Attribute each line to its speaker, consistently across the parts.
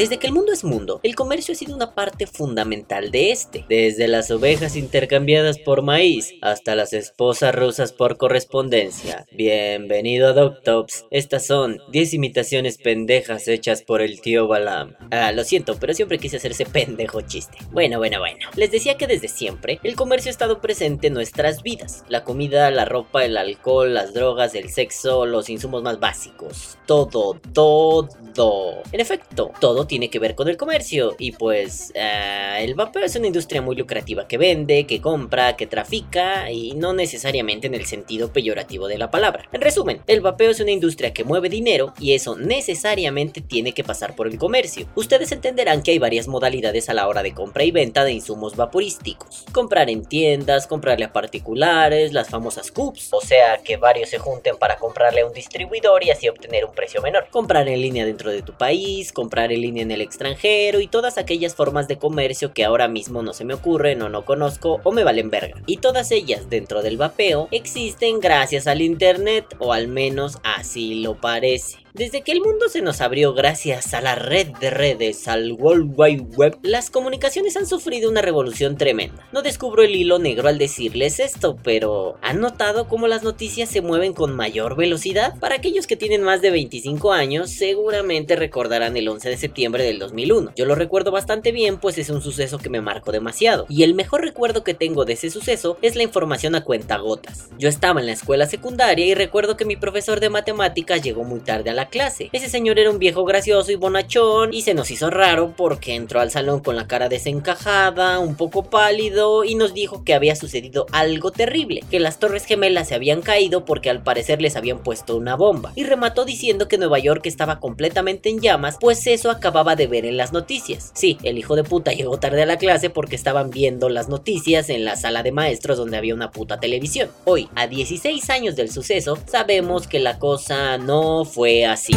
Speaker 1: Desde que el mundo es mundo, el comercio ha sido una parte fundamental de este. Desde las ovejas intercambiadas por maíz hasta las esposas rusas por correspondencia. Bienvenido a Doctops. Estas son 10 imitaciones pendejas hechas por el tío Balam. Ah, lo siento, pero siempre quise hacer ese pendejo chiste. Bueno, bueno, bueno. Les decía que desde siempre el comercio ha estado presente en nuestras vidas. La comida, la ropa, el alcohol, las drogas, el sexo, los insumos más básicos. Todo, todo. En efecto, todo tiene que ver con el comercio y pues eh, el vapeo es una industria muy lucrativa que vende, que compra, que trafica y no necesariamente en el sentido peyorativo de la palabra. En resumen, el vapeo es una industria que mueve dinero y eso necesariamente tiene que pasar por el comercio. Ustedes entenderán que hay varias modalidades a la hora de compra y venta de insumos vaporísticos. Comprar en tiendas, comprarle a particulares, las famosas CUPs, o sea que varios se junten para comprarle a un distribuidor y así obtener un precio menor. Comprar en línea dentro de tu país, comprar en línea en el extranjero y todas aquellas formas de comercio que ahora mismo no se me ocurren o no conozco o me valen verga. Y todas ellas dentro del vapeo existen gracias al internet o al menos así lo parece. Desde que el mundo se nos abrió gracias a la red de redes, al World Wide Web, las comunicaciones han sufrido una revolución tremenda. No descubro el hilo negro al decirles esto, pero ¿han notado cómo las noticias se mueven con mayor velocidad? Para aquellos que tienen más de 25 años, seguramente recordarán el 11 de septiembre del 2001. Yo lo recuerdo bastante bien, pues es un suceso que me marcó demasiado. Y el mejor recuerdo que tengo de ese suceso es la información a cuenta gotas. Yo estaba en la escuela secundaria y recuerdo que mi profesor de matemáticas llegó muy tarde a la clase. Ese señor era un viejo gracioso y bonachón y se nos hizo raro porque entró al salón con la cara desencajada, un poco pálido y nos dijo que había sucedido algo terrible, que las torres gemelas se habían caído porque al parecer les habían puesto una bomba y remató diciendo que Nueva York estaba completamente en llamas, pues eso acababa de ver en las noticias. Sí, el hijo de puta llegó tarde a la clase porque estaban viendo las noticias en la sala de maestros donde había una puta televisión. Hoy, a 16 años del suceso, sabemos que la cosa no fue así.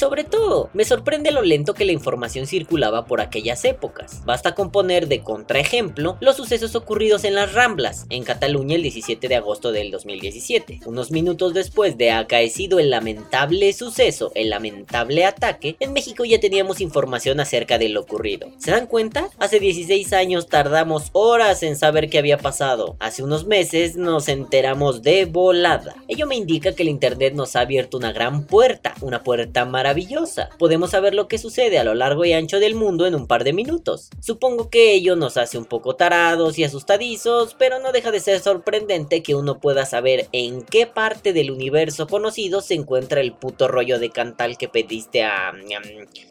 Speaker 1: Sobre todo, me sorprende lo lento que la información circulaba por aquellas épocas. Basta con poner de contraejemplo los sucesos ocurridos en las Ramblas, en Cataluña el 17 de agosto del 2017. Unos minutos después de acaecido el lamentable suceso, el lamentable ataque, en México ya teníamos información acerca de lo ocurrido. ¿Se dan cuenta? Hace 16 años tardamos horas en saber qué había pasado. Hace unos meses nos enteramos de volada. Ello me indica que el internet nos ha abierto una gran puerta, una puerta maravillosa maravillosa. Podemos saber lo que sucede a lo largo y ancho del mundo en un par de minutos. Supongo que ello nos hace un poco tarados y asustadizos, pero no deja de ser sorprendente que uno pueda saber en qué parte del universo conocido se encuentra el puto rollo de cantal que pediste a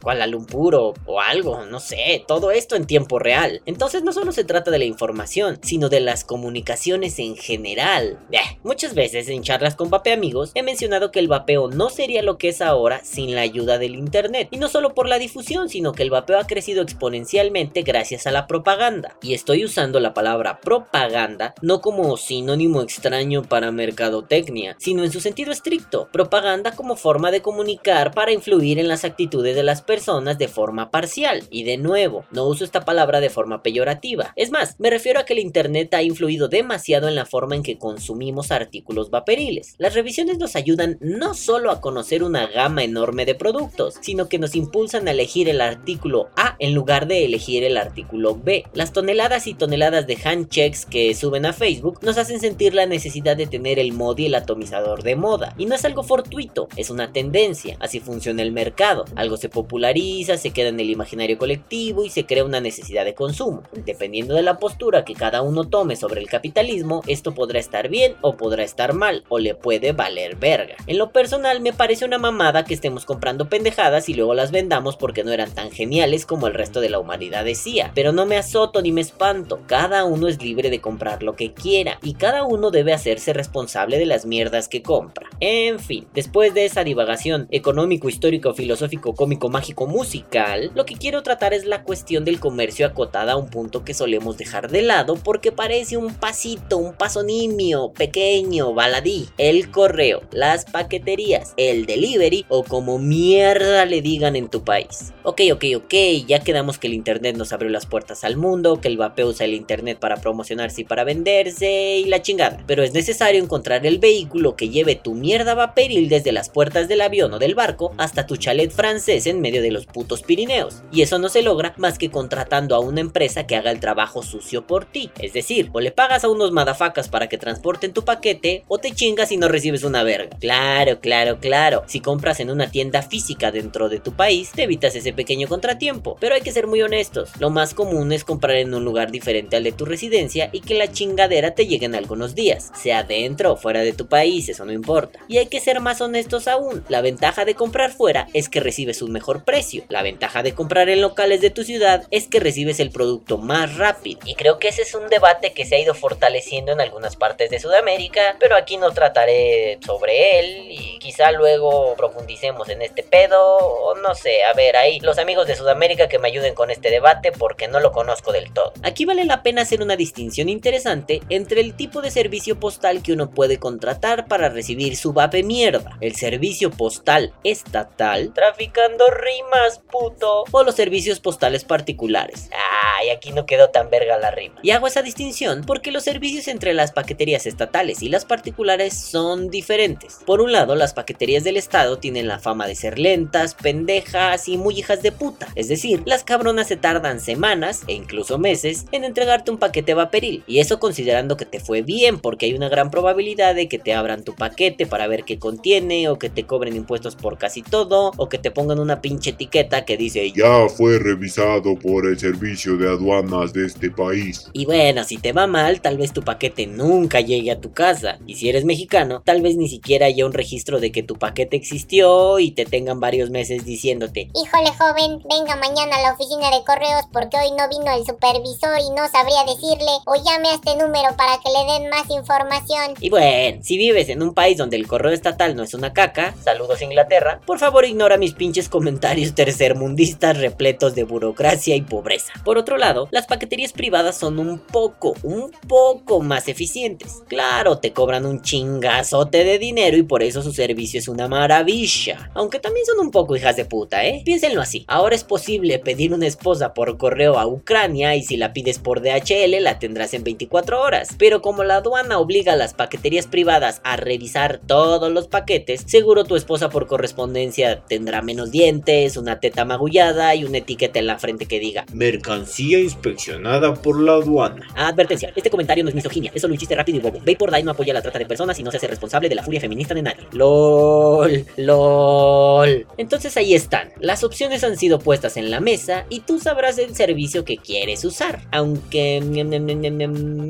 Speaker 1: Kuala Lumpur o, o algo, no sé, todo esto en tiempo real. Entonces no solo se trata de la información, sino de las comunicaciones en general. muchas veces en charlas con vape amigos he mencionado que el vapeo no sería lo que es ahora sin la ayuda del Internet. Y no solo por la difusión, sino que el vapeo ha crecido exponencialmente gracias a la propaganda. Y estoy usando la palabra propaganda no como sinónimo extraño para mercadotecnia, sino en su sentido estricto. Propaganda como forma de comunicar para influir en las actitudes de las personas de forma parcial. Y de nuevo, no uso esta palabra de forma peyorativa. Es más, me refiero a que el Internet ha influido demasiado en la forma en que consumimos artículos vaporiles. Las revisiones nos ayudan no solo a conocer una gama enorme de productos, sino que nos impulsan a elegir el artículo A en lugar de elegir el artículo B. Las toneladas y toneladas de handchecks que suben a Facebook nos hacen sentir la necesidad de tener el mod y el atomizador de moda. Y no es algo fortuito, es una tendencia, así funciona el mercado. Algo se populariza, se queda en el imaginario colectivo y se crea una necesidad de consumo. Dependiendo de la postura que cada uno tome sobre el capitalismo, esto podrá estar bien o podrá estar mal, o le puede valer verga. En lo personal me parece una mamada que estemos comprando pendejadas y luego las vendamos porque no eran tan geniales como el resto de la humanidad decía. Pero no me azoto ni me espanto, cada uno es libre de comprar lo que quiera y cada uno debe hacerse responsable de las mierdas que compra. En fin, después de esa divagación económico, histórico, filosófico, cómico, mágico, musical, lo que quiero tratar es la cuestión del comercio acotada a un punto que solemos dejar de lado porque parece un pasito, un paso nimio, pequeño, baladí. El correo, las paqueterías, el delivery o como mierda le digan en tu país. Ok, ok, ok, ya quedamos que el internet nos abrió las puertas al mundo, que el vapeo usa el internet para promocionarse y para venderse y la chingada. Pero es necesario encontrar el vehículo que lleve tu mierda vaporil desde las puertas del avión o del barco hasta tu chalet francés en medio de los putos Pirineos. Y eso no se logra más que contratando a una empresa que haga el trabajo sucio por ti. Es decir, o le pagas a unos madafacas para que transporten tu paquete o te chingas y no recibes una verga. Claro, claro, claro. Si compras en una tienda física dentro de tu país, te evitas ese pequeño contratiempo. Pero hay que ser muy honestos. Lo más común es comprar en un lugar diferente al de tu residencia y que la chingadera te llegue en algunos días. Sea dentro o fuera de tu país, eso no importa. Y hay que ser más honestos aún. La ventaja de comprar fuera es que recibes un mejor precio. La ventaja de comprar en locales de tu ciudad es que recibes el producto más rápido. Y creo que ese es un debate que se ha ido fortaleciendo en algunas partes de Sudamérica, pero aquí no trataré sobre él y quizá luego profundicemos en este pedo o no sé, a ver, ahí los amigos de Sudamérica que me ayuden con este debate porque no lo conozco del todo. Aquí vale la pena hacer una distinción interesante entre el tipo de servicio postal que uno puede contratar para recibir su vape mierda, el servicio postal estatal, traficando rimas, puto, o los servicios postales particulares. Ay, aquí no quedó tan verga la rima. Y hago esa distinción porque los servicios entre las paqueterías estatales y las particulares son diferentes. Por un lado, las paqueterías del estado tienen la fama de ser lentas, pendejas y muy hijas de puta. Es decir, las cabronas se tardan semanas e incluso meses en entregarte un paquete vaporil. Y eso considerando que te fue bien porque hay una gran probabilidad de que te abran tu paquete para ver qué contiene o que te cobren impuestos por casi todo o que te pongan una pinche etiqueta que dice
Speaker 2: Ya fue revisado por el servicio de aduanas de este país.
Speaker 1: Y bueno, si te va mal, tal vez tu paquete nunca llegue a tu casa. Y si eres mexicano, tal vez ni siquiera haya un registro de que tu paquete existió y te tengan varios meses diciéndote
Speaker 3: Híjole joven, venga mañana a la oficina de correos porque hoy no vino el supervisor y no sabría decirle o llame a este número para que le den más información.
Speaker 1: Y bueno, si vives en un país donde el correo estatal no es una caca, saludos Inglaterra, por favor ignora mis pinches comentarios tercermundistas repletos de burocracia y pobreza. Por otro lado, las paqueterías privadas son un poco, un poco más eficientes. Claro, te cobran un chingazote de dinero y por eso su servicio es una maravilla. Aunque también son un poco hijas de puta, ¿eh? Piénsenlo así. Ahora es posible pedir una esposa por correo a Ucrania y si la pides por DHL la tendrás en 24 horas. Pero como la aduana obliga a las paqueterías privadas a revisar todos los paquetes, seguro tu esposa por correspondencia tendrá menos dientes, una teta magullada y una etiqueta en la frente que diga
Speaker 2: Mercancía inspeccionada por la aduana.
Speaker 1: Advertencia, este comentario no es misoginia, es solo un chiste rápido y bobo. Vapor no apoya la trata de personas y no se hace responsable de la furia feminista de nadie. LOL, LOL. Entonces ahí están, las opciones han sido puestas en la mesa y tú sabrás el servicio que quieres usar. Aunque...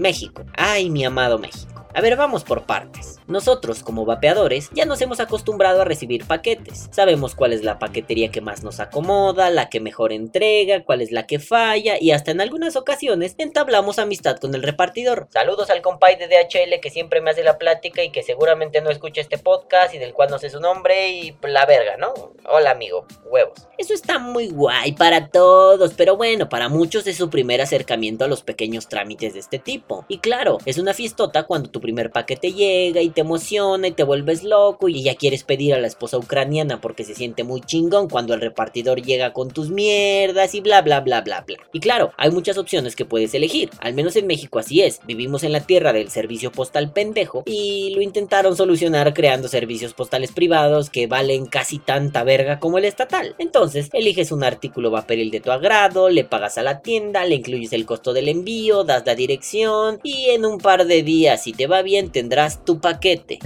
Speaker 1: México. Ay, mi amado México. A ver, vamos por partes. Nosotros, como vapeadores, ya nos hemos acostumbrado a recibir paquetes. Sabemos cuál es la paquetería que más nos acomoda, la que mejor entrega, cuál es la que falla y hasta en algunas ocasiones entablamos amistad con el repartidor. Saludos al compay de DHL que siempre me hace la plática y que seguramente no escucha este podcast y del cual no sé su nombre y la verga, ¿no? Hola amigo, huevos. Eso está muy guay para todos, pero bueno, para muchos es su primer acercamiento a los pequeños trámites de este tipo. Y claro, es una fiestota cuando tu primer paquete llega y te emociona y te vuelves loco y ya quieres pedir a la esposa ucraniana porque se siente muy chingón cuando el repartidor llega con tus mierdas y bla bla bla bla bla. Y claro, hay muchas opciones que puedes elegir, al menos en México así es, vivimos en la tierra del servicio postal pendejo y lo intentaron solucionar creando servicios postales privados que valen casi tanta verga como el estatal. Entonces, eliges un artículo vaporil de tu agrado, le pagas a la tienda, le incluyes el costo del envío, das la dirección y en un par de días si te va bien tendrás tu paquete.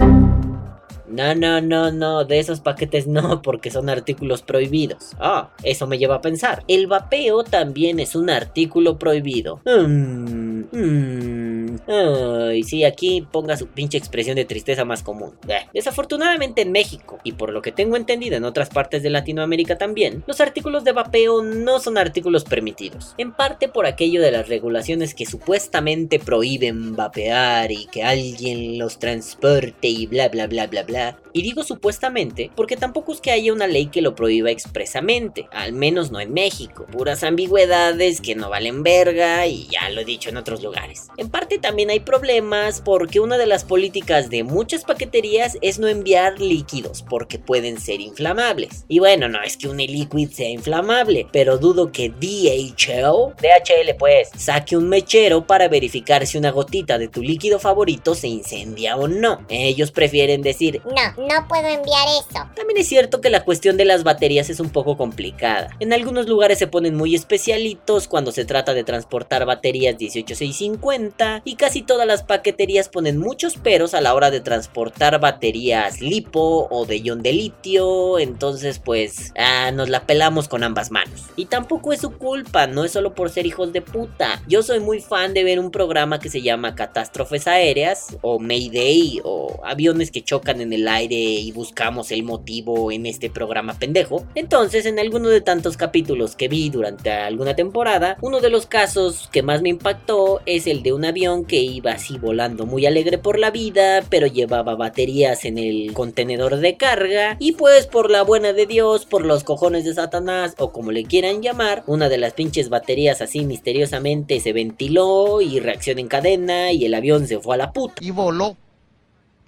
Speaker 1: No, no, no, no, de esos paquetes no, porque son artículos prohibidos. Ah, eso me lleva a pensar. El vapeo también es un artículo prohibido. Hmm, Mmm. Ay, sí, aquí ponga su pinche expresión de tristeza más común. Eh, Desafortunadamente en México, y por lo que tengo entendido en otras partes de Latinoamérica también, los artículos de vapeo no son artículos permitidos. En parte por aquello de las regulaciones que supuestamente prohíben vapear y que alguien los transporte y bla bla bla bla bla. Y digo supuestamente porque tampoco es que haya una ley que lo prohíba expresamente, al menos no en México. Puras ambigüedades que no valen verga y ya lo he dicho en otros lugares. En parte también hay problemas porque una de las políticas de muchas paqueterías es no enviar líquidos porque pueden ser inflamables. Y bueno, no es que un e-liquid sea inflamable, pero dudo que DHL, DHL pues, saque un mechero para verificar si una gotita de tu líquido favorito se incendia o no. Ellos prefieren decir,
Speaker 3: No, no puedo enviar eso.
Speaker 1: también es cierto que la cuestión de las baterías es un poco complicada. En algunos lugares se ponen muy especialitos cuando se trata de transportar baterías 18650 y casi todas las paqueterías ponen muchos peros a la hora de transportar baterías lipo o de ion de litio, entonces pues ah, nos la pelamos con ambas manos. Y tampoco es su culpa, no es solo por ser hijos de puta. Yo soy muy fan de ver un programa que se llama Catástrofes Aéreas o Mayday o aviones que chocan en el aire y buscamos el motivo en este programa pendejo. Entonces, en alguno de tantos capítulos que vi durante alguna temporada, uno de los casos que más me impactó es el de un avión que iba así volando muy alegre por la vida, pero llevaba baterías en el contenedor de carga y pues por la buena de Dios, por los cojones de Satanás o como le quieran llamar, una de las pinches baterías así misteriosamente se ventiló y reacción en cadena y el avión se fue a la puta.
Speaker 4: y voló.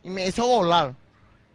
Speaker 4: Y me hizo volar.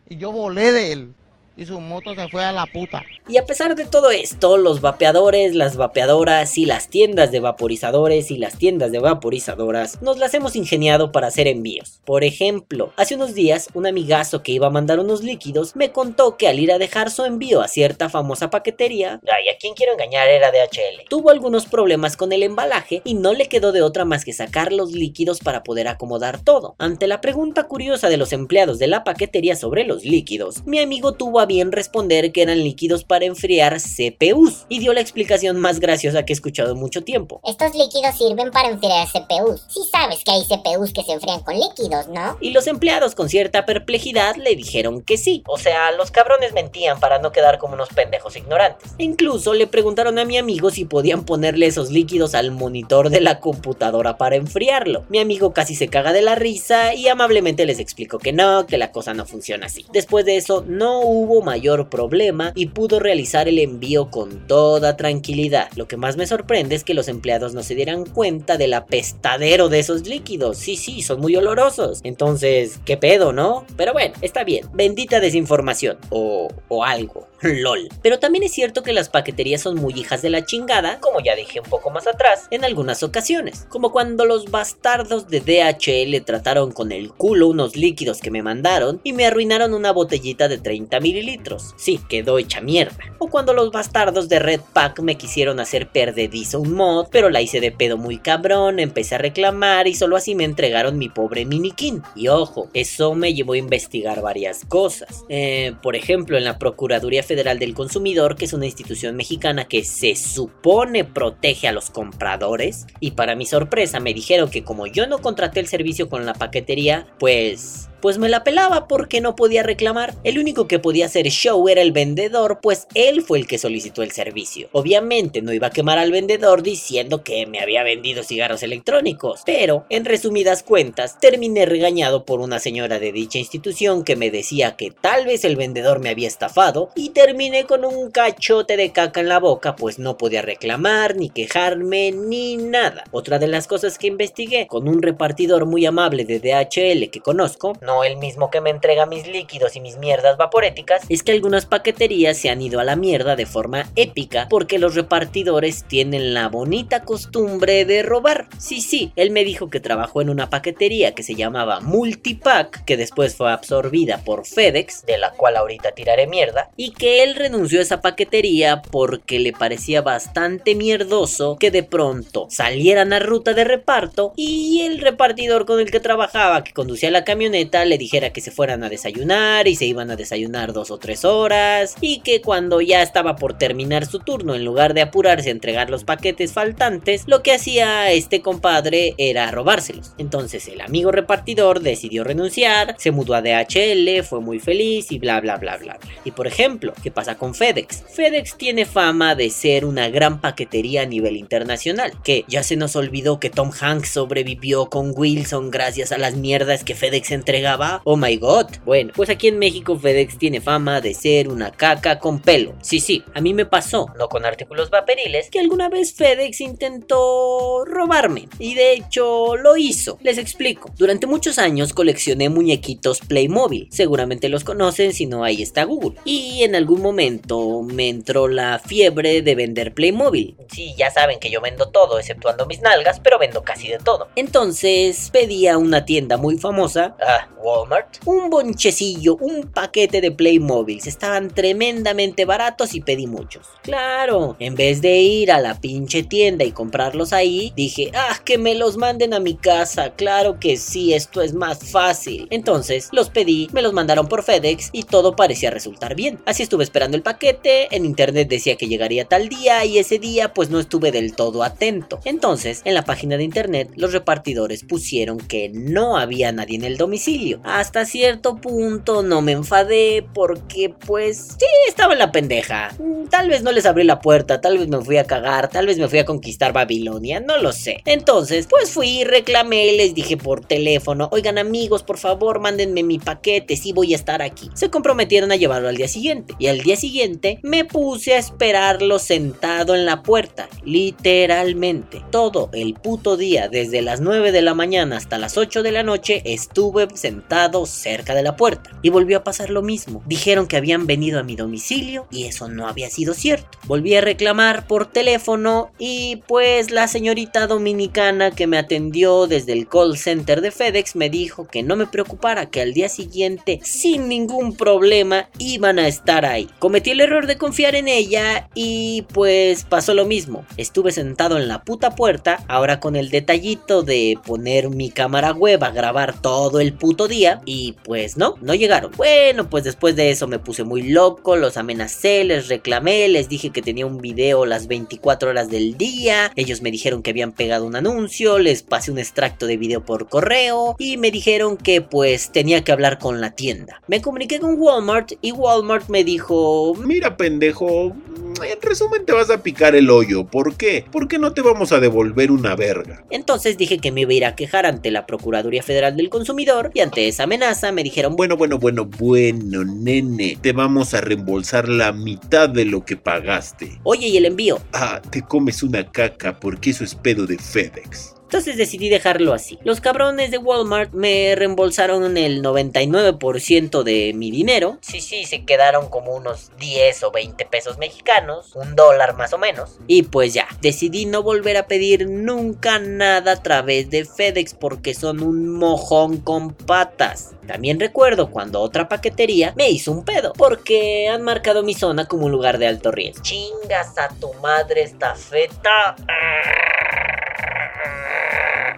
Speaker 4: Y yo volé de él. Y su moto se fue a la puta.
Speaker 1: Y a pesar de todo esto, los vapeadores, las vapeadoras y las tiendas de vaporizadores y las tiendas de vaporizadoras nos las hemos ingeniado para hacer envíos. Por ejemplo, hace unos días un amigazo que iba a mandar unos líquidos me contó que al ir a dejar su envío a cierta famosa paquetería, ay, a quien quiero engañar era DHL, tuvo algunos problemas con el embalaje y no le quedó de otra más que sacar los líquidos para poder acomodar todo. Ante la pregunta curiosa de los empleados de la paquetería sobre los líquidos, mi amigo tuvo a bien responder que eran líquidos para enfriar CPUs y dio la explicación más graciosa que he escuchado en mucho tiempo.
Speaker 3: Estos líquidos sirven para enfriar CPUs. Sí sabes que hay CPUs que se enfrían con líquidos, ¿no?
Speaker 1: Y los empleados con cierta perplejidad le dijeron que sí. O sea, los cabrones mentían para no quedar como unos pendejos ignorantes. E incluso le preguntaron a mi amigo si podían ponerle esos líquidos al monitor de la computadora para enfriarlo. Mi amigo casi se caga de la risa y amablemente les explicó que no, que la cosa no funciona así. Después de eso no hubo mayor problema y pudo realizar el envío con toda tranquilidad. Lo que más me sorprende es que los empleados no se dieran cuenta del apestadero de esos líquidos. Sí, sí, son muy olorosos. Entonces, ¿qué pedo, no? Pero bueno, está bien. Bendita desinformación. O, o algo. LOL. Pero también es cierto que las paqueterías son muy hijas de la chingada, como ya dije un poco más atrás, en algunas ocasiones. Como cuando los bastardos de DHL trataron con el culo unos líquidos que me mandaron y me arruinaron una botellita de 30 mililitros. Sí, quedó hecha mierda. O cuando los bastardos de Red Pack me quisieron hacer perdedizo un mod, pero la hice de pedo muy cabrón, empecé a reclamar y solo así me entregaron mi pobre minikin. Y ojo, eso me llevó a investigar varias cosas. Eh, por ejemplo, en la Procuraduría Federal del Consumidor, que es una institución mexicana que se supone protege a los compradores, y para mi sorpresa me dijeron que como yo no contraté el servicio con la paquetería, pues pues me la pelaba porque no podía reclamar. El único que podía hacer show era el vendedor, pues él fue el que solicitó el servicio. Obviamente no iba a quemar al vendedor diciendo que me había vendido cigarros electrónicos, pero en resumidas cuentas terminé regañado por una señora de dicha institución que me decía que tal vez el vendedor me había estafado y terminé con un cachote de caca en la boca, pues no podía reclamar, ni quejarme, ni nada. Otra de las cosas que investigué con un repartidor muy amable de DHL que conozco, no el mismo que me entrega mis líquidos y mis mierdas vaporéticas, es que algunas paqueterías se han ido a la mierda de forma épica porque los repartidores tienen la bonita costumbre de robar. Sí, sí, él me dijo que trabajó en una paquetería que se llamaba Multipack, que después fue absorbida por FedEx, de la cual ahorita tiraré mierda, y que él renunció a esa paquetería porque le parecía bastante mierdoso que de pronto salieran a ruta de reparto y el repartidor con el que trabajaba, que conducía la camioneta, le dijera que se fueran a desayunar y se iban a desayunar dos tres horas y que cuando ya estaba por terminar su turno, en lugar de apurarse a entregar los paquetes faltantes, lo que hacía este compadre era robárselos. Entonces el amigo repartidor decidió renunciar, se mudó a DHL, fue muy feliz y bla bla bla bla. Y por ejemplo, ¿qué pasa con FedEx? FedEx tiene fama de ser una gran paquetería a nivel internacional, que ya se nos olvidó que Tom Hanks sobrevivió con Wilson gracias a las mierdas que FedEx entregaba. Oh my god. Bueno, pues aquí en México FedEx tiene fama de ser una caca con pelo. Sí, sí, a mí me pasó, no con artículos vaporiles, que alguna vez FedEx intentó robarme. Y de hecho lo hizo. Les explico. Durante muchos años coleccioné muñequitos Playmobil. Seguramente los conocen, si no ahí está Google. Y en algún momento me entró la fiebre de vender Playmobil. Sí, ya saben que yo vendo todo, exceptuando mis nalgas, pero vendo casi de todo. Entonces pedí a una tienda muy famosa, ah, Walmart, un bonchecillo, un paquete de Playmobil. Estaban tremendamente baratos y pedí muchos. Claro, en vez de ir a la pinche tienda y comprarlos ahí, dije, ah, que me los manden a mi casa. Claro que sí, esto es más fácil. Entonces los pedí, me los mandaron por FedEx y todo parecía resultar bien. Así estuve esperando el paquete, en internet decía que llegaría tal día y ese día pues no estuve del todo atento. Entonces, en la página de internet, los repartidores pusieron que no había nadie en el domicilio. Hasta cierto punto no me enfadé porque pues sí, estaba en la pendeja. Mm, Tal vez no les abrí la puerta, tal vez me fui a cagar, tal vez me fui a conquistar Babilonia, no lo sé. Entonces, pues fui, reclamé, les dije por teléfono, oigan amigos, por favor, mándenme mi paquete, sí voy a estar aquí. Se comprometieron a llevarlo al día siguiente. Y al día siguiente me puse a esperarlo sentado en la puerta, literalmente. Todo el puto día, desde las 9 de la mañana hasta las 8 de la noche, estuve sentado cerca de la puerta. Y volvió a pasar lo mismo. Dijeron que habían venido a mi domicilio y eso no había sido cierto. Volví a reclamar por teléfono y pues la señorita dominicana que me atendió desde el call center de FedEx me dijo que no me preocupara, que al día siguiente sin ningún problema iban a estar ahí. Cometí el error de confiar en ella y pues pasó lo mismo. Estuve sentado en la puta puerta, ahora con el detallito de poner mi cámara web a grabar todo el puto día y pues no, no llegaron. Bueno, pues después de eso me puse muy loco, los amenacé, les reclamé, les dije que tenía un video las 24 horas del día, ellos me dijeron que habían pegado un anuncio, les pasé un extracto de video por correo y me dijeron que pues tenía que hablar con la tienda. Me comuniqué con Walmart y Walmart me dijo,
Speaker 2: Mira, pendejo, en resumen te vas a picar el hoyo. ¿Por qué? Porque no te vamos a devolver una verga.
Speaker 1: entonces dije que me iba a ir a quejar ante la Procuraduría Federal del Consumidor y ante esa amenaza me dijeron,
Speaker 2: Bueno, bueno, bueno, bueno, nene, te vamos a reembolsar la mitad de lo que pagaste.
Speaker 1: oye, ¿y el envío?
Speaker 2: Ah, te comes una caca porque eso es pedo de FedEx.
Speaker 1: Entonces decidí dejarlo así. Los cabrones de Walmart me reembolsaron el 99% de mi dinero. Sí, sí, se quedaron como unos 10 o 20 pesos mexicanos, un dólar más o menos. Y pues ya, decidí no volver a pedir nunca nada a través de FedEx porque son un mojón con patas. También recuerdo cuando otra paquetería me hizo un pedo porque han marcado mi zona como un lugar de alto riesgo. Chingas a tu madre esta feta.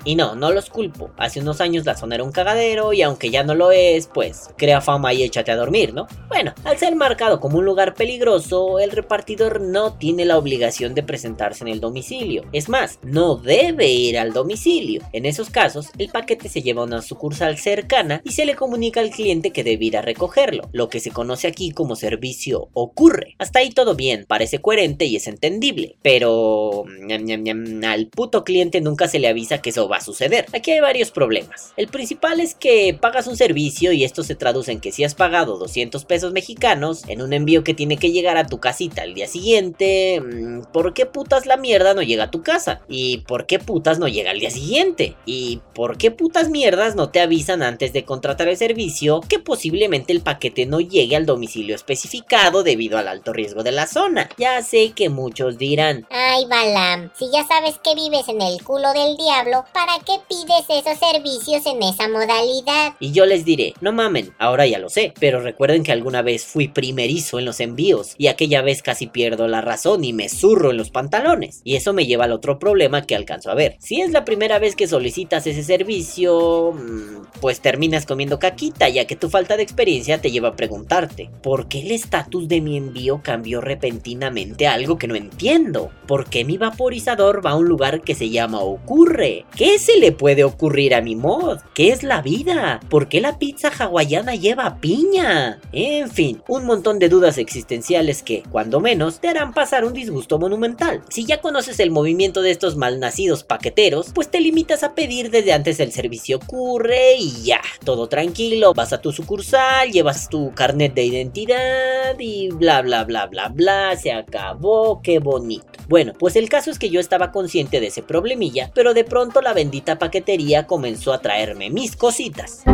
Speaker 1: Y no, no los culpo. Hace unos años la zona era un cagadero y aunque ya no lo es, pues crea fama y échate a dormir, ¿no? Bueno, al ser marcado como un lugar peligroso, el repartidor no tiene la obligación de presentarse en el domicilio. Es más, no debe ir al domicilio. En esos casos, el paquete se lleva a una sucursal cercana y se le comunica al cliente que debe ir a recogerlo, lo que se conoce aquí como servicio ocurre. Hasta ahí todo bien, parece coherente y es entendible, pero ñam, al puto cliente nunca se le avisa que eso va a suceder. Aquí hay varios problemas. El principal es que pagas un servicio y esto se traduce en que si has pagado 200 pesos mexicanos en un envío que tiene que llegar a tu casita al día siguiente, mm, ¿por qué putas la mierda no llega a tu casa? ¿Y por qué putas no llega al día siguiente? ¿Y por qué putas mierdas no te avisan antes de contratar el servicio que posiblemente el paquete no llegue al domicilio especificado debido al alto riesgo de la zona? Ya sé que muchos dirán,
Speaker 3: Ay, Balam, si ya sabes que vives en el culo del diablo, ¿para ¿para qué pides esos servicios en esa modalidad?
Speaker 1: Y yo les diré, no mamen, ahora ya lo sé, pero recuerden que alguna vez fui primerizo en los envíos y aquella vez casi pierdo la razón y me zurro en los pantalones. Y eso me lleva al otro problema que alcanzo a ver. Si es la primera vez que solicitas ese servicio, mm, pues terminas comiendo caquita, ya que tu falta de experiencia te lleva a preguntarte, ¿por qué el estatus de mi envío cambió repentinamente a algo que no entiendo? ¿Por qué mi vaporizador va a un lugar que se llama Ocurre? ¿Qué se le puede ocurrir a mi mod? ¿Qué es la vida? ¿Por qué la pizza hawaiana lleva piña? En fin, un montón de dudas existenciales que, cuando menos, te harán pasar un disgusto monumental. Si ya conoces el movimiento de estos malnacidos paqueteros, pues te limitas a pedir desde antes el servicio ocurre y ya, todo tranquilo, vas a tu sucursal, llevas tu carnet de identidad y bla bla bla bla bla, se acabó, qué bonito. Bueno, pues el caso es que yo estaba consciente de ese problemilla, pero de pronto la bendita paquetería comenzó a traerme mis cositas.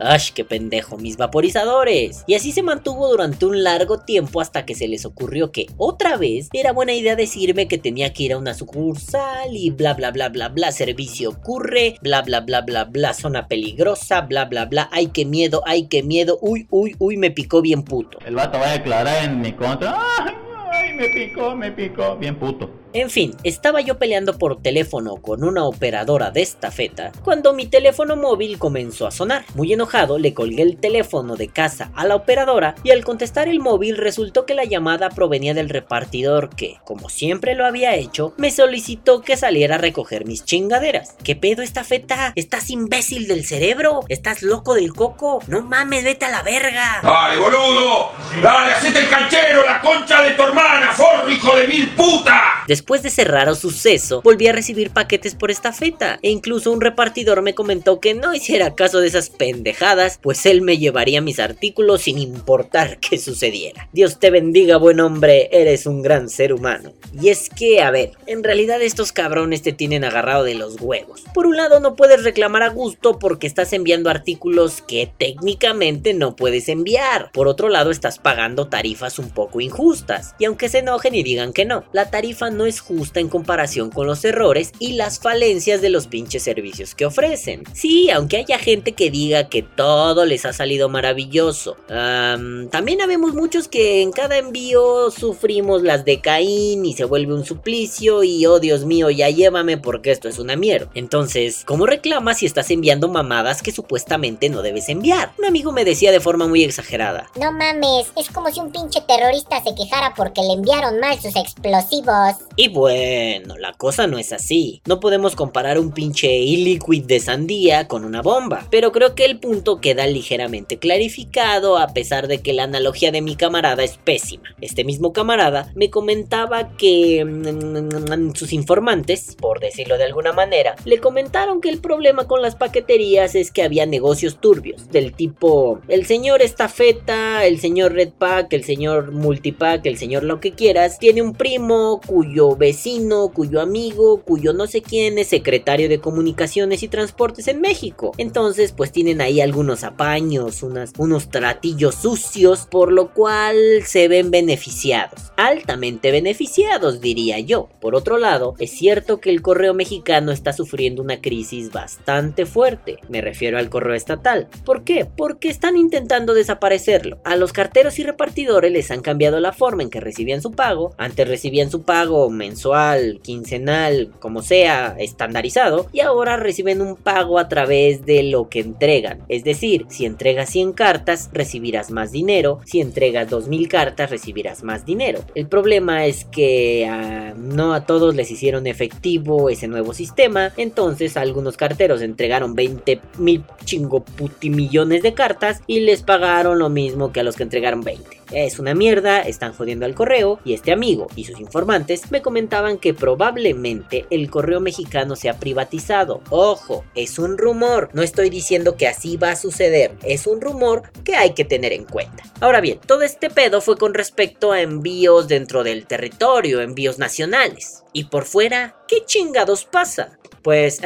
Speaker 1: ¡Ash, qué pendejo! Mis vaporizadores. Y así se mantuvo durante un largo tiempo hasta que se les ocurrió que otra vez era buena idea decirme que tenía que ir a una sucursal y bla bla bla bla bla, servicio ocurre, bla bla bla bla bla, zona peligrosa, bla bla bla, ay qué miedo, ay qué miedo, uy uy uy, me picó bien puto.
Speaker 5: El vato va a declarar en mi contra. ¡Ay, ay, me picó, me picó! Bien puto.
Speaker 1: En fin, estaba yo peleando por teléfono con una operadora de estafeta cuando mi teléfono móvil comenzó a sonar. Muy enojado le colgué el teléfono de casa a la operadora y al contestar el móvil resultó que la llamada provenía del repartidor que, como siempre lo había hecho, me solicitó que saliera a recoger mis chingaderas. ¿Qué pedo estafeta? ¿Estás imbécil del cerebro? ¿Estás loco del coco? No mames, vete a la verga.
Speaker 6: ¡Dale, boludo! ¡Dale, hacete el canchero, la concha de tu hermana, forro, hijo de mil puta!
Speaker 1: Después de ese raro suceso, volví a recibir paquetes por estafeta, e incluso un repartidor me comentó que no hiciera caso de esas pendejadas, pues él me llevaría mis artículos sin importar qué sucediera. Dios te bendiga, buen hombre, eres un gran ser humano. Y es que, a ver, en realidad estos cabrones te tienen agarrado de los huevos. Por un lado, no puedes reclamar a gusto porque estás enviando artículos que técnicamente no puedes enviar. Por otro lado, estás pagando tarifas un poco injustas. Y aunque se enojen y digan que no, la tarifa no es justa en comparación con los errores y las falencias de los pinches servicios que ofrecen. Sí, aunque haya gente que diga que todo les ha salido maravilloso. am, también habemos muchos que en cada envío sufrimos las de Caín y se vuelve un suplicio y oh Dios mío, ya llévame porque esto es una mierda. Entonces, ¿cómo reclamas si estás enviando mamadas que supuestamente no debes enviar? Un amigo me decía de forma muy exagerada.
Speaker 3: No mames, es como si un pinche terrorista se quejara porque le enviaron mal sus explosivos.
Speaker 1: Y bueno, la cosa no es así. No podemos comparar un pinche e-liquid de sandía con una bomba. Pero creo que el punto queda ligeramente clarificado a pesar de que la analogía de mi camarada es pésima. Este mismo camarada me comentaba que mm, sus informantes, por decirlo de alguna manera, le comentaron que el problema con las paqueterías es que había negocios turbios, del tipo el señor estafeta, el señor Red Pack, el señor Multipack, el señor lo que quieras, tiene un primo cuyo vecino, cuyo amigo, cuyo no sé quién es secretario de comunicaciones y transportes en México. Entonces, pues tienen ahí algunos apaños, unas, unos tratillos sucios, por lo cual se ven beneficiados. Altamente beneficiados, diría yo. Por otro lado, es cierto que el correo mexicano está sufriendo una crisis bastante fuerte. Me refiero al correo estatal. ¿Por qué? Porque están intentando desaparecerlo. A los carteros y repartidores les han cambiado la forma en que recibían su pago. Antes recibían su pago mensual, quincenal, como sea, estandarizado. Y ahora reciben un pago a través de lo que entregan. Es decir, si entregas 100 cartas, recibirás más dinero. Si entregas 2000 cartas, recibirás más dinero. El problema es que no a todos les hicieron efectivo ese nuevo sistema. Entonces algunos carteros entregaron 20 mil chingo puti millones de cartas y les pagaron lo mismo que a los que entregaron 20. Es una mierda, están jodiendo al correo y este amigo y sus informantes me comentaban que probablemente el correo mexicano se ha privatizado. Ojo, es un rumor, no estoy diciendo que así va a suceder, es un rumor que hay que tener en cuenta. Ahora bien, todo este pedo fue con respecto a envíos dentro del territorio, envíos nacionales. Y por fuera, ¿qué chingados pasa? Pues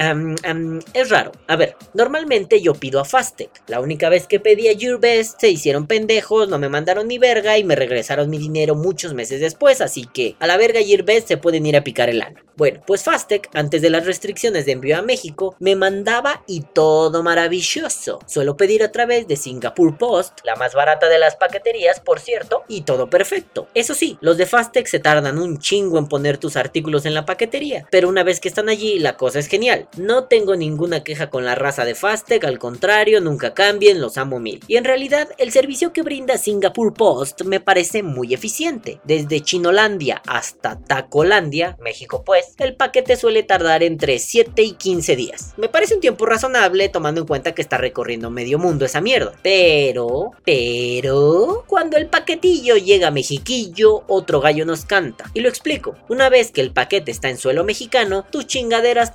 Speaker 1: es raro. A ver, normalmente yo pido a Fastec. La única vez que pedí a Best se hicieron pendejos, no me mandaron ni verga y me regresaron mi dinero muchos meses después, así que a la verga Best se pueden ir a picar el ano. Bueno, pues Fastec, antes de las restricciones de envío a México, me mandaba y todo maravilloso. Suelo pedir a través de Singapore Post, la más barata de las paqueterías, por cierto, y todo perfecto. Eso sí, los de Fastec se tardan un chingo en poner tus artículos en la paquetería, pero una vez que están allí, la cosa es genial. No tengo ninguna queja con la raza de Fastec, al contrario, nunca cambien, los amo mil. Y en realidad, el servicio que brinda Singapore Post me parece muy eficiente. Desde Chinolandia hasta Tacolandia, México pues, el paquete suele tardar entre 7 y 15 días. Me parece un tiempo razonable tomando en cuenta que está recorriendo medio mundo esa mierda. Pero, pero, cuando el paquetillo llega a Mexiquillo, otro gallo nos canta. Y lo explico. Una vez que el paquete está en suelo mexicano, tus chingaderas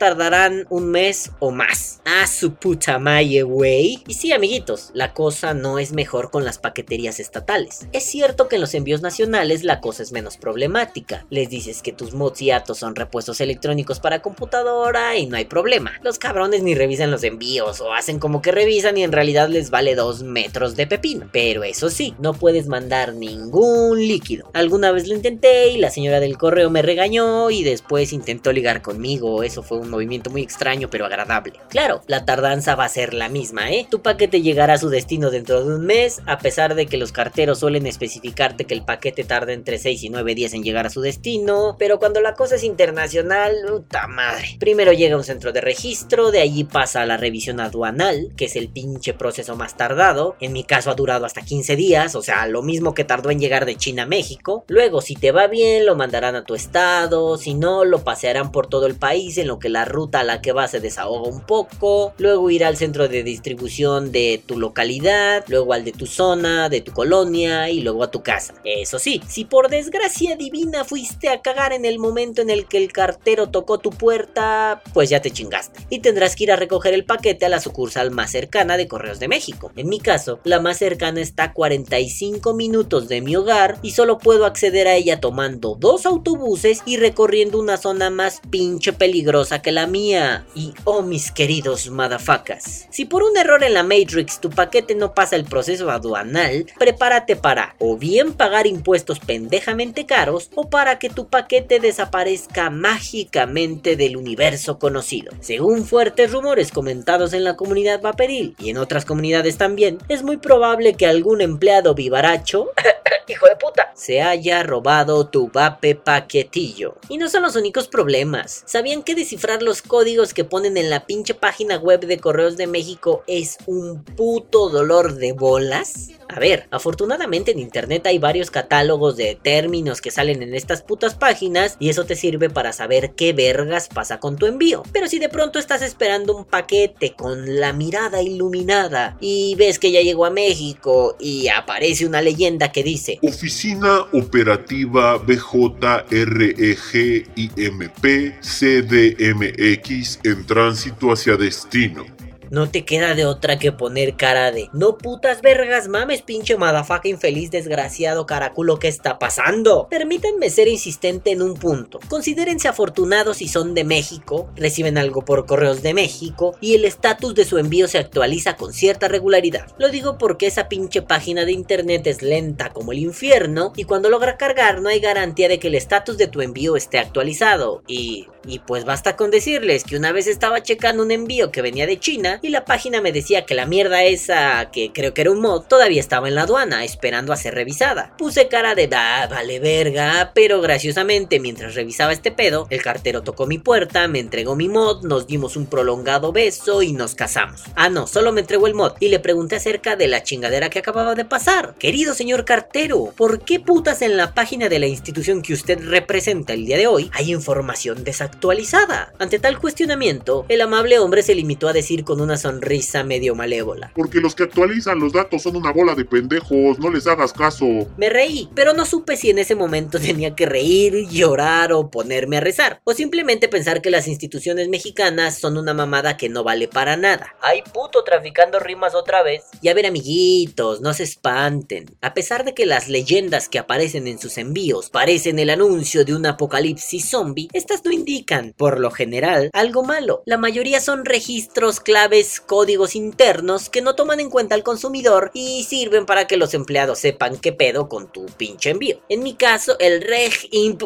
Speaker 1: un mes o más. A su puta madre, güey. Y sí, amiguitos, la cosa no es mejor con las paqueterías estatales. Es cierto que en los envíos nacionales la cosa es menos problemática. Les dices que tus mods y atos son repuestos electrónicos para computadora y no hay problema. Los cabrones ni revisan los envíos o hacen como que revisan y en realidad les vale dos metros de pepino. Pero eso sí, no puedes mandar ningún líquido. Alguna vez lo intenté y la señora del correo me regañó y después intentó ligar conmigo. Eso fue un movimiento muy extraño pero agradable. Claro, la tardanza va a ser la misma, ¿eh? Tu paquete llegará a su destino dentro de un mes, a pesar de que los carteros suelen especificarte que el paquete tarda entre 6 y 9 días en llegar a su destino, pero cuando la cosa es internacional, puta madre. Primero llega a un centro de registro, de allí pasa a la revisión aduanal, que es el pinche proceso más tardado. En mi caso ha durado hasta 15 días, o sea, lo mismo que tardó en llegar de China a México. Luego, si te va bien, lo mandarán a tu estado, si no, lo pasearán por todo el país en lo que la ruta a la que va se desahoga un poco. Luego irá al centro de distribución de tu localidad, luego al de tu zona, de tu colonia y luego a tu casa. Eso sí, si por desgracia divina fuiste a cagar en el momento en el que el cartero tocó tu puerta, pues ya te chingaste. Y tendrás que ir a recoger el paquete a la sucursal más cercana de Correos de México. En mi caso, la más cercana está a 45 minutos de mi hogar y solo puedo acceder a ella tomando dos autobuses y recorriendo una zona más pinche peligrosa que la mía. Y oh mis queridos madafacas, si por un error en la Matrix tu paquete no pasa el proceso aduanal, prepárate para o bien pagar impuestos pendejamente caros o para que tu paquete desaparezca mágicamente del universo conocido. Según fuertes rumores comentados en la comunidad vaperil y en otras comunidades también, es muy probable que algún empleado vivaracho hijo de puta, se haya robado tu vape paquetillo. Y no son los únicos problemas. ¿Sabían que descifrar los códigos que ponen en la pinche página web de Correos de México es un puto dolor de bolas? A ver, afortunadamente en internet hay varios catálogos de términos que salen en estas putas páginas y eso te sirve para saber qué vergas pasa con tu envío. Pero si de pronto estás esperando un paquete con la mirada iluminada y ves que ya llegó a México y aparece una leyenda que dice
Speaker 2: Oficina Operativa BJREGIMP CDMX en tránsito hacia destino.
Speaker 1: no te queda de otra que poner cara de no putas vergas mames pinche madafaca infeliz desgraciado caraculo que está pasando. Permítanme ser insistente en un punto. Considérense afortunados si son de México, reciben algo por correos de México y el estatus de su envío se actualiza con cierta regularidad. Lo digo porque esa pinche página de internet es lenta como el infierno y cuando logra cargar no hay garantía de que el estatus de tu envío esté actualizado y y pues basta con decirles que una vez estaba checando un envío que venía de China y la página me decía que la mierda esa, que creo que era un mod, todavía estaba en la aduana esperando a ser revisada. Puse cara de ah, vale verga, pero graciosamente mientras revisaba este pedo, el cartero tocó mi puerta, me entregó mi mod, nos dimos un prolongado beso y nos casamos. Ah no, solo me entregó el mod y le pregunté acerca de la chingadera que acababa de pasar. Querido señor cartero, ¿por qué putas en la página de la institución que usted representa el día de hoy hay información desactualizada? Actualizada. Ante tal cuestionamiento, el amable hombre se limitó a decir con una sonrisa medio malévola.
Speaker 2: Porque los que actualizan los datos son una bola de pendejos, no les hagas caso.
Speaker 1: Me reí, pero no supe si en ese momento tenía que reír, llorar o ponerme a rezar, o simplemente pensar que las instituciones mexicanas son una mamada que no vale para nada. Ay puto traficando rimas otra vez. Y a ver amiguitos, no se espanten. A pesar de que las leyendas que aparecen en sus envíos parecen el anuncio de un apocalipsis zombie, estas no indican por lo general, algo malo. La mayoría son registros, claves, códigos internos que no toman en cuenta al consumidor y sirven para que los empleados sepan qué pedo con tu pinche envío. En mi caso, el reg imp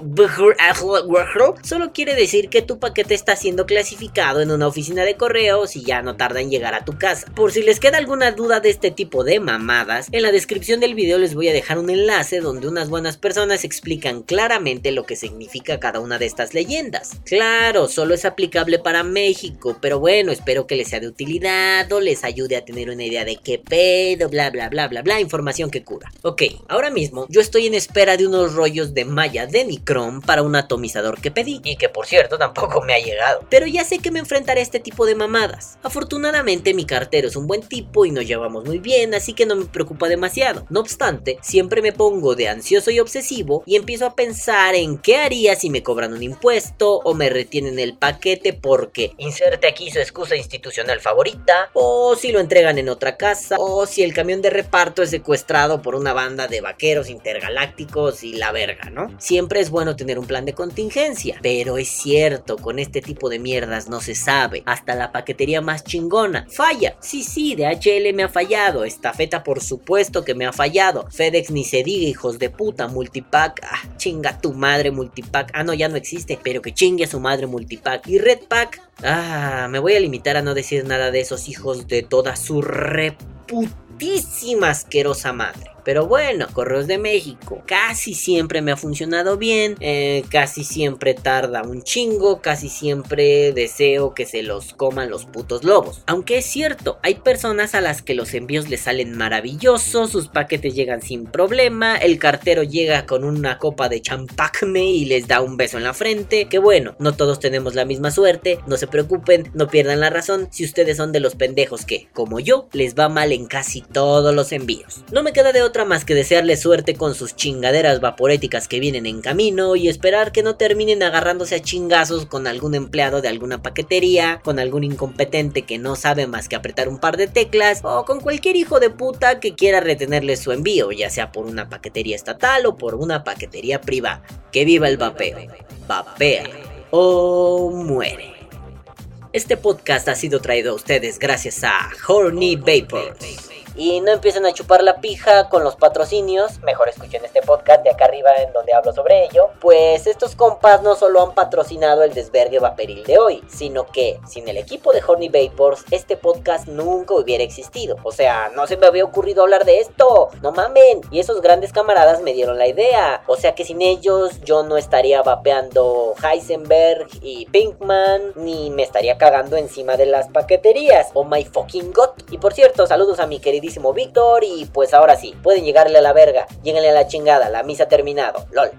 Speaker 1: solo quiere decir que tu paquete está siendo clasificado en una oficina de correos y ya no tarda en llegar a tu casa. Por si les queda alguna duda de este tipo de mamadas, en la descripción del video les voy a dejar un enlace donde unas buenas personas explican claramente lo que significa cada una de estas leyendas. Claro, solo es aplicable para México, pero bueno, espero que les sea de utilidad o les ayude a tener una idea de qué pedo, bla bla bla bla bla, información que cura. Ok, ahora mismo yo estoy en espera de unos rollos de malla de Nicrom para un atomizador que pedí y que por cierto tampoco me ha llegado. Pero ya sé que me enfrentaré a este tipo de mamadas. Afortunadamente mi cartero es un buen tipo y nos llevamos muy bien, así que no me preocupa demasiado. No obstante, siempre me pongo de ansioso y obsesivo y empiezo a pensar en qué haría si me cobran un impuesto o me retienen el paquete porque inserte aquí su excusa institucional favorita o si lo entregan en otra casa o si el camión de reparto es secuestrado por una banda de vaqueros intergalácticos y la verga, ¿no? Siempre es bueno tener un plan de contingencia, pero es cierto, con este tipo de mierdas no se sabe, hasta la paquetería más chingona. Falla. Sí, sí, DHL me ha fallado, Estafeta por supuesto que me ha fallado, FedEx ni se diga, hijos de puta, Multipack, ah, chinga tu madre Multipack, ah no, ya no existe, pero que chingue su madre Multipack y Redpack, ah, me voy a limitar a no decir nada de esos hijos de toda su reputísima asquerosa madre. Pero bueno, Correos de México casi siempre me ha funcionado bien, eh, casi siempre tarda un chingo, casi siempre deseo que se los coman los putos lobos. Aunque es cierto, hay personas a las que los envíos les salen maravillosos, sus paquetes llegan sin problema, el cartero llega con una copa de champagme y les da un beso en la frente. Que bueno, no todos tenemos la misma suerte, no se preocupen, no pierdan la razón si ustedes son de los pendejos que, como yo, les va mal en casi todos los envíos. No me queda de otra más que desearle suerte con sus chingaderas vaporéticas que vienen en camino y esperar que no terminen agarrándose a chingazos con algún empleado de alguna paquetería, con algún incompetente que no sabe más que apretar un par de teclas o con cualquier hijo de puta que quiera retenerle su envío, ya sea por una paquetería estatal o por una paquetería privada. Que viva el vapeo. Vapea o muere. Este podcast ha sido traído a ustedes gracias a Horny Vapors y no empiecen a chupar la pija con los patrocinios, mejor escuchen este podcast de acá arriba en donde hablo sobre ello, pues estos compas no solo han patrocinado el desvergue vaporil de hoy, sino que sin el equipo de Horny Vapors este podcast nunca hubiera existido. O sea, no se me había ocurrido hablar de esto, no mamen. Y esos grandes camaradas me dieron la idea. O sea que sin ellos yo no estaría vapeando Heisenberg y Pinkman, ni me estaría cagando encima de las paqueterías. Oh my fucking god. Y por cierto, saludos a mi querido grandísimo Víctor y pues ahora sí, pueden llegarle a la verga, lléguenle a la chingada, la misa terminado, lol.